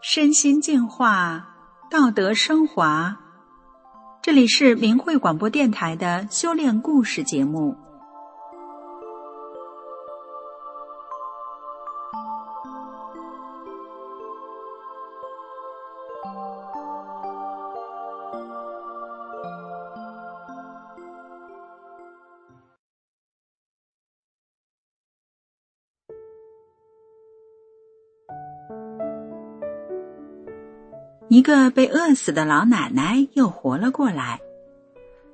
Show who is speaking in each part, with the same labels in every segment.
Speaker 1: 身心净化，道德升华。这里是明慧广播电台的修炼故事节目。一个被饿死的老奶奶又活了过来，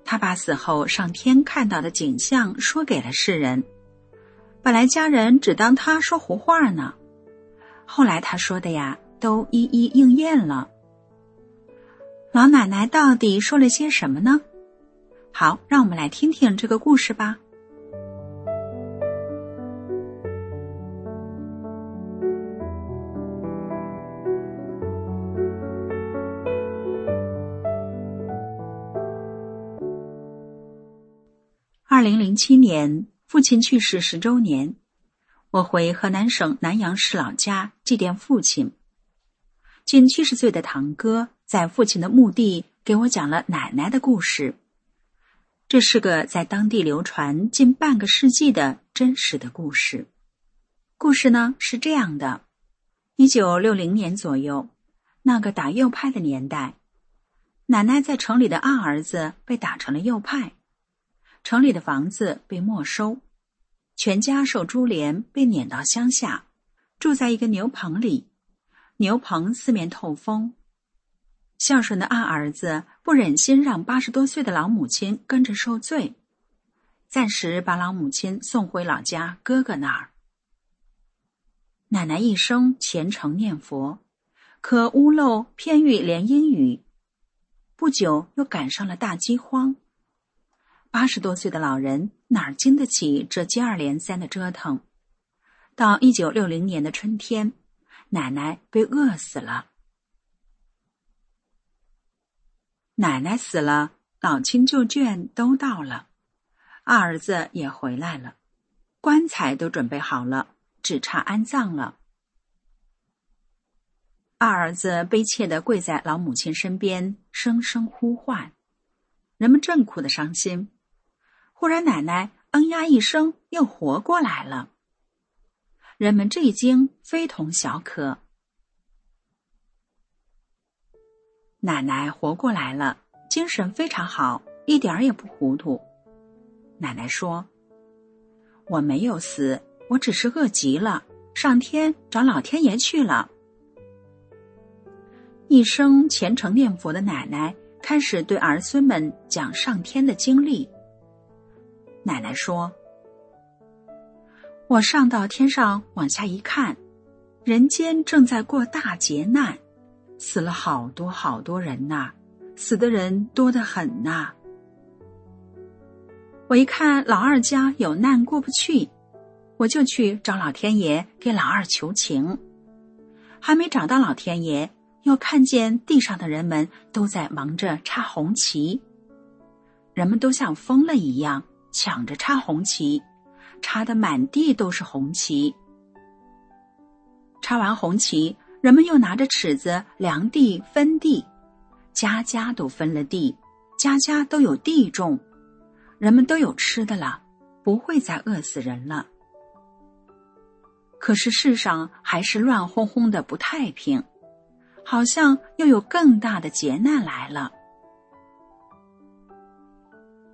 Speaker 1: 她把死后上天看到的景象说给了世人。本来家人只当她说胡话呢，后来她说的呀，都一一应验了。老奶奶到底说了些什么呢？好，让我们来听听这个故事吧。二零零七年，父亲去世十周年，我回河南省南阳市老家祭奠父亲。近七十岁的堂哥在父亲的墓地给我讲了奶奶的故事。这是个在当地流传近半个世纪的真实的故事。故事呢是这样的：一九六零年左右，那个打右派的年代，奶奶在城里的二儿子被打成了右派。城里的房子被没收，全家受株连，被撵到乡下，住在一个牛棚里。牛棚四面透风。孝顺的二儿子不忍心让八十多岁的老母亲跟着受罪，暂时把老母亲送回老家哥哥那儿。奶奶一生虔诚念佛，可屋漏偏遇连阴雨，不久又赶上了大饥荒。八十多岁的老人哪儿经得起这接二连三的折腾？到一九六零年的春天，奶奶被饿死了。奶奶死了，老亲旧眷都到了，二儿子也回来了，棺材都准备好了，只差安葬了。二儿子悲切的跪在老母亲身边，声声呼唤，人们正哭的伤心。忽然，奶奶“嗯呀”一声，又活过来了。人们这一惊非同小可。奶奶活过来了，精神非常好，一点儿也不糊涂。奶奶说：“我没有死，我只是饿极了，上天找老天爷去了。”一生虔诚念佛的奶奶开始对儿孙们讲上天的经历。奶奶说：“我上到天上往下一看，人间正在过大劫难，死了好多好多人呐，死的人多得很呐。我一看老二家有难过不去，我就去找老天爷给老二求情。还没找到老天爷，又看见地上的人们都在忙着插红旗，人们都像疯了一样。”抢着插红旗，插的满地都是红旗。插完红旗，人们又拿着尺子量地分地，家家都分了地，家家都有地种，人们都有吃的了，不会再饿死人了。可是世上还是乱哄哄的，不太平，好像又有更大的劫难来了。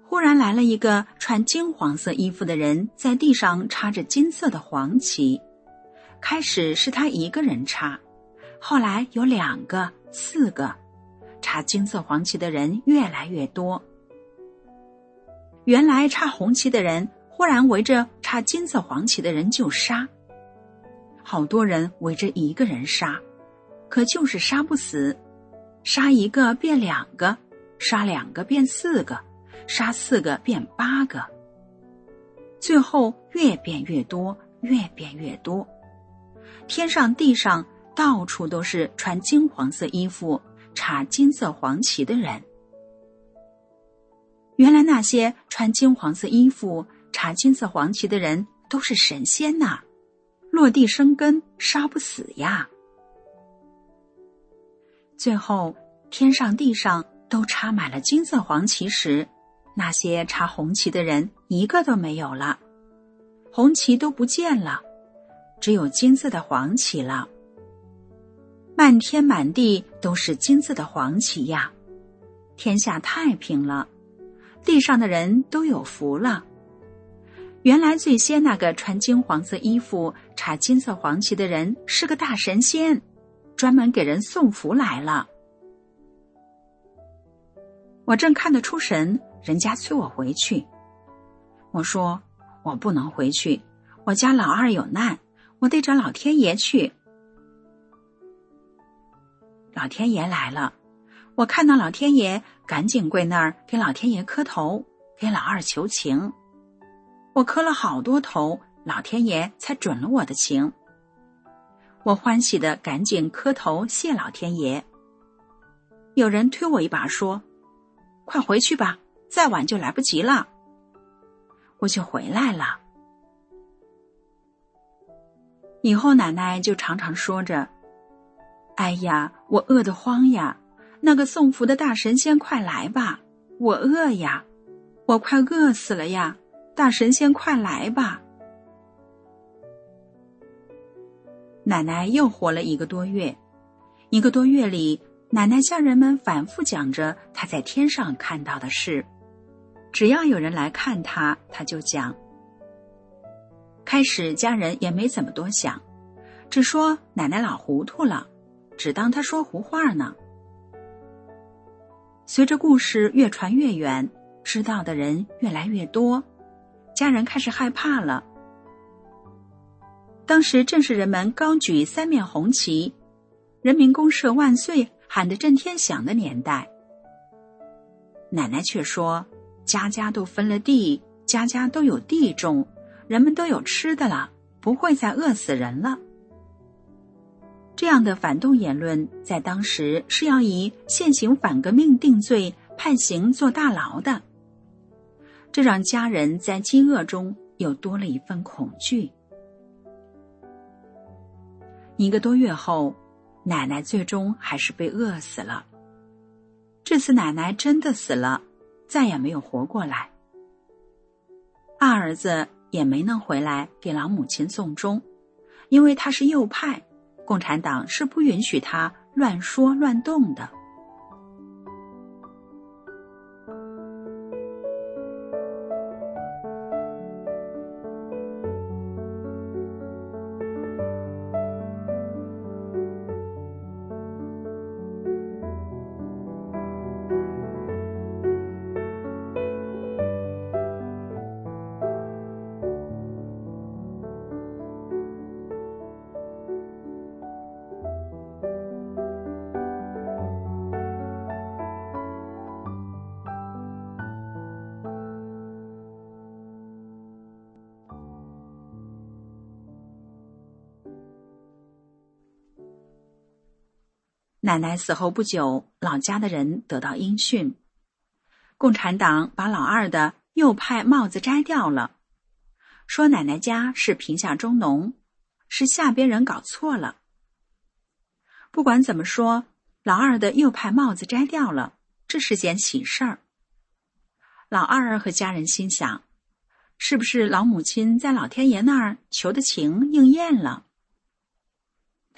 Speaker 1: 忽然来了一个穿金黄色衣服的人，在地上插着金色的黄旗。开始是他一个人插，后来有两个、四个，插金色黄旗的人越来越多。原来插红旗的人忽然围着插金色黄旗的人就杀，好多人围着一个人杀，可就是杀不死，杀一个变两个，杀两个变四个。杀四个变八个，最后越变越多，越变越多。天上地上到处都是穿金黄色衣服、插金色黄旗的人。原来那些穿金黄色衣服、插金色黄旗的人都是神仙呐！落地生根，杀不死呀！最后，天上地上都插满了金色黄旗时，那些插红旗的人一个都没有了，红旗都不见了，只有金色的黄旗了。漫天满地都是金色的黄旗呀，天下太平了，地上的人都有福了。原来最先那个穿金黄色衣服、插金色黄旗的人是个大神仙，专门给人送福来了。我正看得出神，人家催我回去，我说我不能回去，我家老二有难，我得找老天爷去。老天爷来了，我看到老天爷，赶紧跪那儿给老天爷磕头，给老二求情。我磕了好多头，老天爷才准了我的情。我欢喜的赶紧磕头谢老天爷。有人推我一把说：“快回去吧，再晚就来不及了。”我就回来了。以后奶奶就常常说着。哎呀，我饿得慌呀！那个送福的大神仙，快来吧！我饿呀，我快饿死了呀！大神仙，快来吧！奶奶又活了一个多月，一个多月里，奶奶向人们反复讲着她在天上看到的事。只要有人来看他，他就讲。开始家人也没怎么多想，只说奶奶老糊涂了。只当他说胡话呢。随着故事越传越远，知道的人越来越多，家人开始害怕了。当时正是人们高举三面红旗，“人民公社万岁”喊得震天响的年代。奶奶却说：“家家都分了地，家家都有地种，人们都有吃的了，不会再饿死人了。”这样的反动言论，在当时是要以现行反革命定罪、判刑、坐大牢的。这让家人在饥饿中又多了一份恐惧。一个多月后，奶奶最终还是被饿死了。这次奶奶真的死了，再也没有活过来。二儿子也没能回来给老母亲送终，因为他是右派。共产党是不允许他乱说乱动的。奶奶死后不久，老家的人得到音讯，共产党把老二的右派帽子摘掉了，说奶奶家是贫下中农，是下边人搞错了。不管怎么说，老二的右派帽子摘掉了，这是件喜事儿。老二和家人心想，是不是老母亲在老天爷那儿求的情应验了？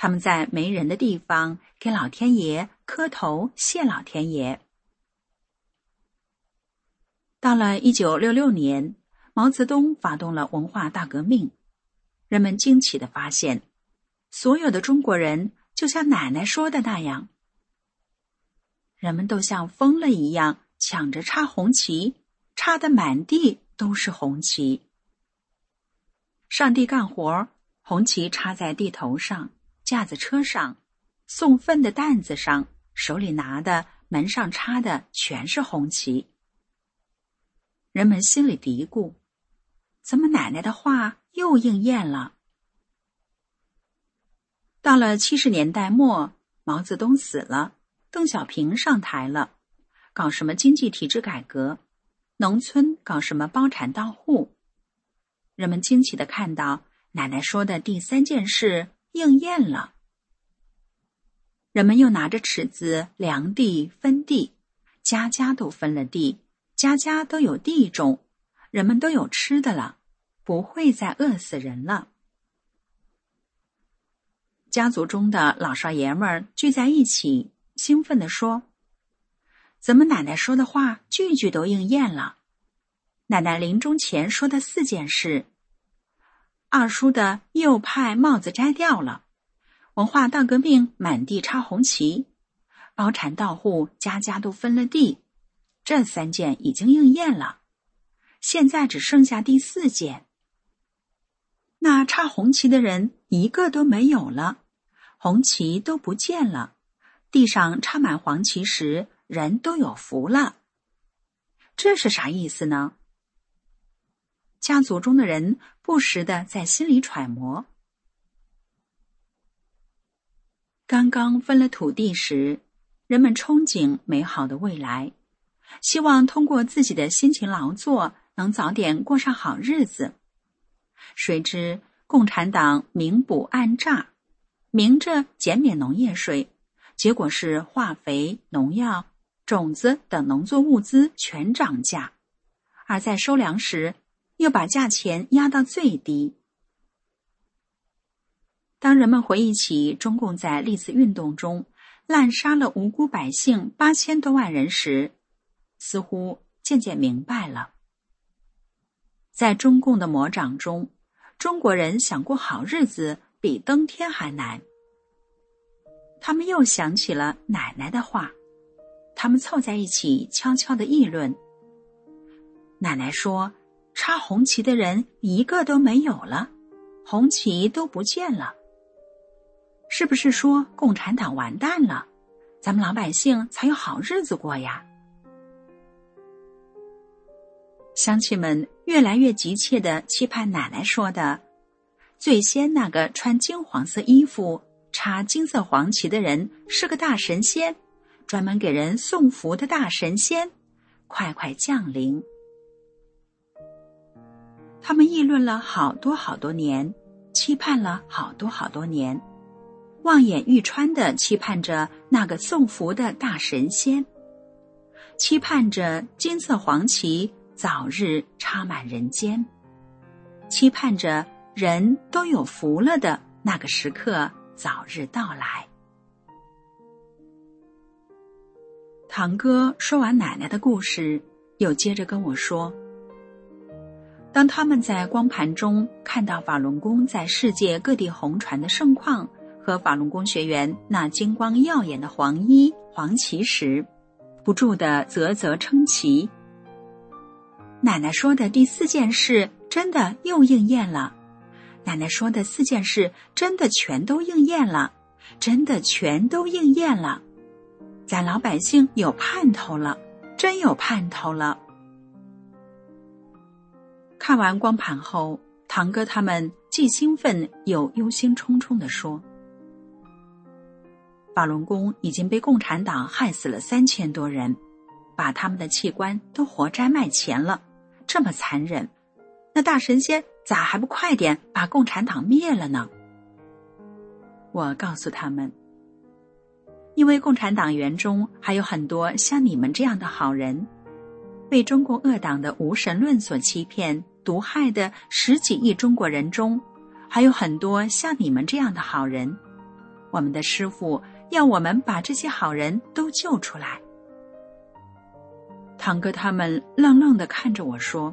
Speaker 1: 他们在没人的地方给老天爷磕头谢老天爷。到了一九六六年，毛泽东发动了文化大革命，人们惊奇的发现，所有的中国人就像奶奶说的那样，人们都像疯了一样抢着插红旗，插的满地都是红旗。上地干活，红旗插在地头上。架子车上，送粪的担子上，手里拿的、门上插的全是红旗。人们心里嘀咕：怎么奶奶的话又应验了？到了七十年代末，毛泽东死了，邓小平上台了，搞什么经济体制改革？农村搞什么包产到户。人们惊奇的看到奶奶说的第三件事应验了。人们又拿着尺子量地分地，家家都分了地，家家都有地种，人们都有吃的了，不会再饿死人了。家族中的老少爷们聚在一起，兴奋地说：“怎么奶奶说的话句句都应验了？奶奶临终前说的四件事，二叔的右派帽子摘掉了。”文化大革命，满地插红旗；包产到户，家家都分了地。这三件已经应验了，现在只剩下第四件。那插红旗的人一个都没有了，红旗都不见了。地上插满黄旗时，人都有福了。这是啥意思呢？家族中的人不时的在心里揣摩。刚刚分了土地时，人们憧憬美好的未来，希望通过自己的辛勤劳作能早点过上好日子。谁知共产党明补暗榨，明着减免农业税，结果是化肥、农药、种子等农作物资全涨价；而在收粮时，又把价钱压到最低。当人们回忆起中共在历次运动中滥杀了无辜百姓八千多万人时，似乎渐渐明白了，在中共的魔掌中，中国人想过好日子比登天还难。他们又想起了奶奶的话，他们凑在一起悄悄的议论。奶奶说：“插红旗的人一个都没有了，红旗都不见了。”是不是说共产党完蛋了，咱们老百姓才有好日子过呀？乡亲们越来越急切的期盼奶奶说的：“最先那个穿金黄色衣服、插金色黄旗的人是个大神仙，专门给人送福的大神仙，快快降临。”他们议论了好多好多年，期盼了好多好多年。望眼欲穿的期盼着那个送福的大神仙，期盼着金色黄旗早日插满人间，期盼着人都有福了的那个时刻早日到来。堂哥说完奶奶的故事，又接着跟我说：“当他们在光盘中看到法轮功在世界各地红传的盛况。”和法轮功学员那金光耀眼的黄衣黄旗时，不住的啧啧称奇。奶奶说的第四件事真的又应验了，奶奶说的四件事真的全都应验了，真的全都应验了，咱老百姓有盼头了，真有盼头了。看完光盘后，堂哥他们既兴奋又忧心忡忡的说。法轮功已经被共产党害死了三千多人，把他们的器官都活摘卖钱了，这么残忍，那大神仙咋还不快点把共产党灭了呢？我告诉他们，因为共产党员中还有很多像你们这样的好人，被中共恶党的无神论所欺骗、毒害的十几亿中国人中，还有很多像你们这样的好人，我们的师傅。要我们把这些好人都救出来。堂哥他们愣愣的看着我说：“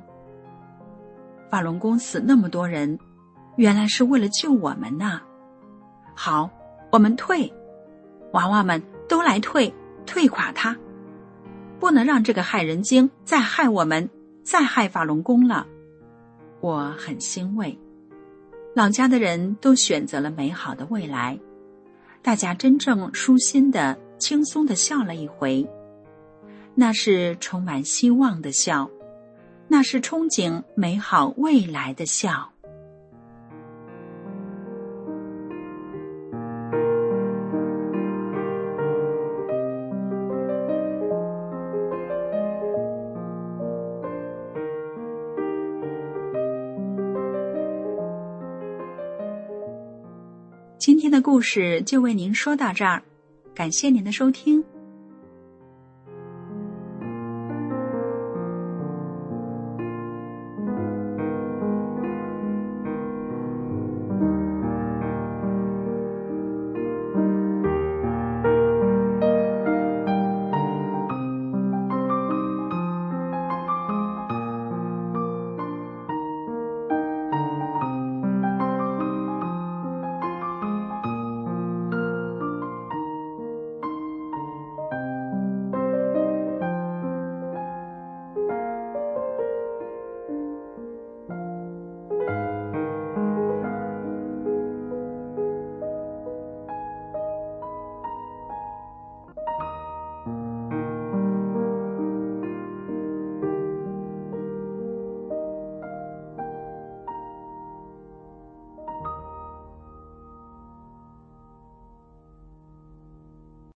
Speaker 1: 法轮功死那么多人，原来是为了救我们呐！好，我们退，娃娃们都来退，退垮他，不能让这个害人精再害我们，再害法轮功了。”我很欣慰，老家的人都选择了美好的未来。大家真正舒心的、轻松的笑了一回，那是充满希望的笑，那是憧憬美好未来的笑。故事就为您说到这儿，感谢您的收听。